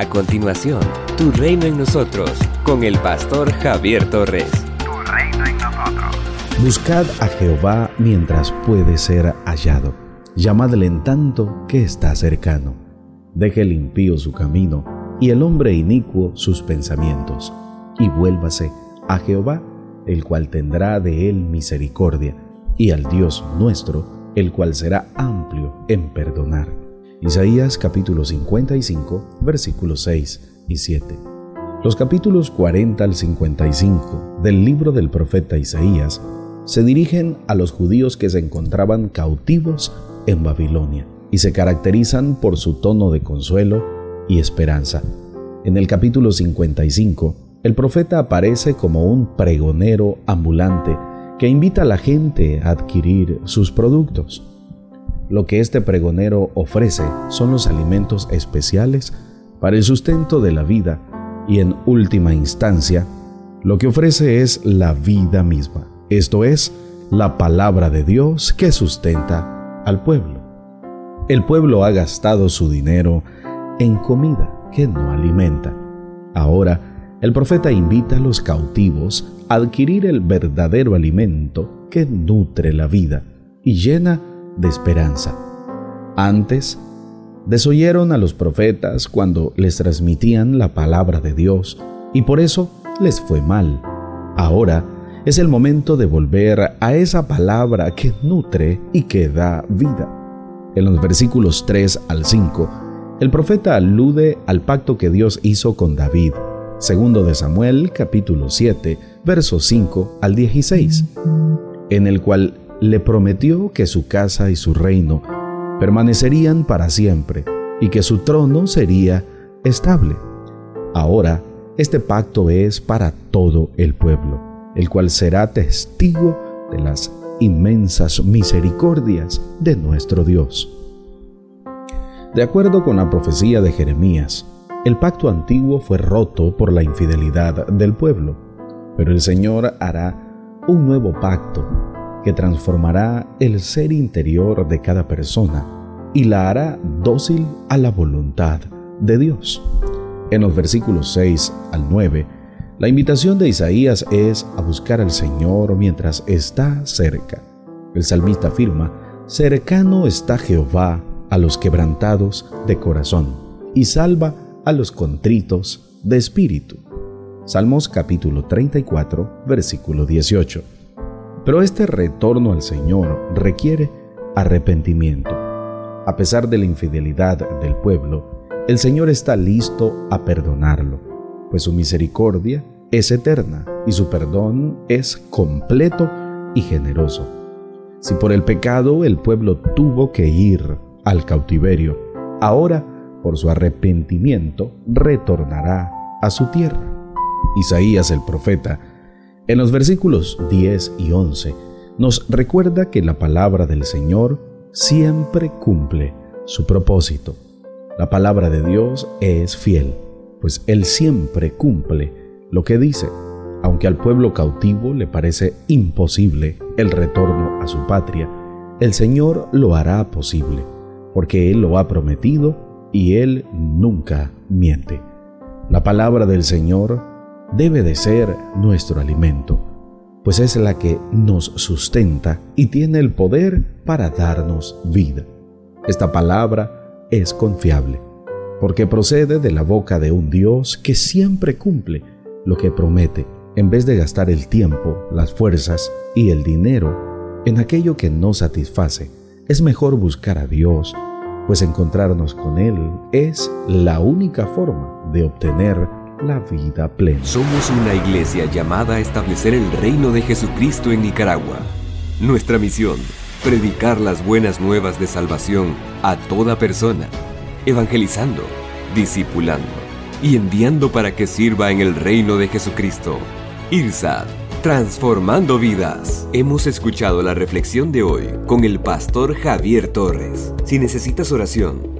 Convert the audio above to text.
A continuación, Tu Reino en Nosotros, con el pastor Javier Torres. Tu Reino en Nosotros. Buscad a Jehová mientras puede ser hallado. Llamadle en tanto que está cercano. Deje el impío su camino y el hombre inicuo sus pensamientos, y vuélvase a Jehová, el cual tendrá de él misericordia, y al Dios nuestro, el cual será amplio en perdonar. Isaías capítulo 55, versículos 6 y 7. Los capítulos 40 al 55 del libro del profeta Isaías se dirigen a los judíos que se encontraban cautivos en Babilonia y se caracterizan por su tono de consuelo y esperanza. En el capítulo 55, el profeta aparece como un pregonero ambulante que invita a la gente a adquirir sus productos. Lo que este pregonero ofrece son los alimentos especiales para el sustento de la vida y en última instancia, lo que ofrece es la vida misma, esto es, la palabra de Dios que sustenta al pueblo. El pueblo ha gastado su dinero en comida que no alimenta. Ahora, el profeta invita a los cautivos a adquirir el verdadero alimento que nutre la vida y llena de esperanza. Antes, desoyeron a los profetas cuando les transmitían la palabra de Dios y por eso les fue mal. Ahora es el momento de volver a esa palabra que nutre y que da vida. En los versículos 3 al 5, el profeta alude al pacto que Dios hizo con David, segundo de Samuel capítulo 7, versos 5 al 16, en el cual le prometió que su casa y su reino permanecerían para siempre y que su trono sería estable. Ahora, este pacto es para todo el pueblo, el cual será testigo de las inmensas misericordias de nuestro Dios. De acuerdo con la profecía de Jeremías, el pacto antiguo fue roto por la infidelidad del pueblo, pero el Señor hará un nuevo pacto que transformará el ser interior de cada persona y la hará dócil a la voluntad de Dios. En los versículos 6 al 9, la invitación de Isaías es a buscar al Señor mientras está cerca. El salmista afirma, cercano está Jehová a los quebrantados de corazón y salva a los contritos de espíritu. Salmos capítulo 34, versículo 18. Pero este retorno al Señor requiere arrepentimiento. A pesar de la infidelidad del pueblo, el Señor está listo a perdonarlo, pues su misericordia es eterna y su perdón es completo y generoso. Si por el pecado el pueblo tuvo que ir al cautiverio, ahora por su arrepentimiento retornará a su tierra. Isaías el profeta en los versículos 10 y 11 nos recuerda que la palabra del Señor siempre cumple su propósito. La palabra de Dios es fiel, pues Él siempre cumple lo que dice, aunque al pueblo cautivo le parece imposible el retorno a su patria, el Señor lo hará posible, porque Él lo ha prometido y Él nunca miente. La palabra del Señor debe de ser nuestro alimento, pues es la que nos sustenta y tiene el poder para darnos vida. Esta palabra es confiable, porque procede de la boca de un Dios que siempre cumple lo que promete, en vez de gastar el tiempo, las fuerzas y el dinero en aquello que no satisface. Es mejor buscar a Dios, pues encontrarnos con Él es la única forma de obtener la vida plena. Somos una iglesia llamada a establecer el reino de Jesucristo en Nicaragua. Nuestra misión, predicar las buenas nuevas de salvación a toda persona, evangelizando, discipulando y enviando para que sirva en el reino de Jesucristo. IRSAD, transformando vidas. Hemos escuchado la reflexión de hoy con el pastor Javier Torres. Si necesitas oración,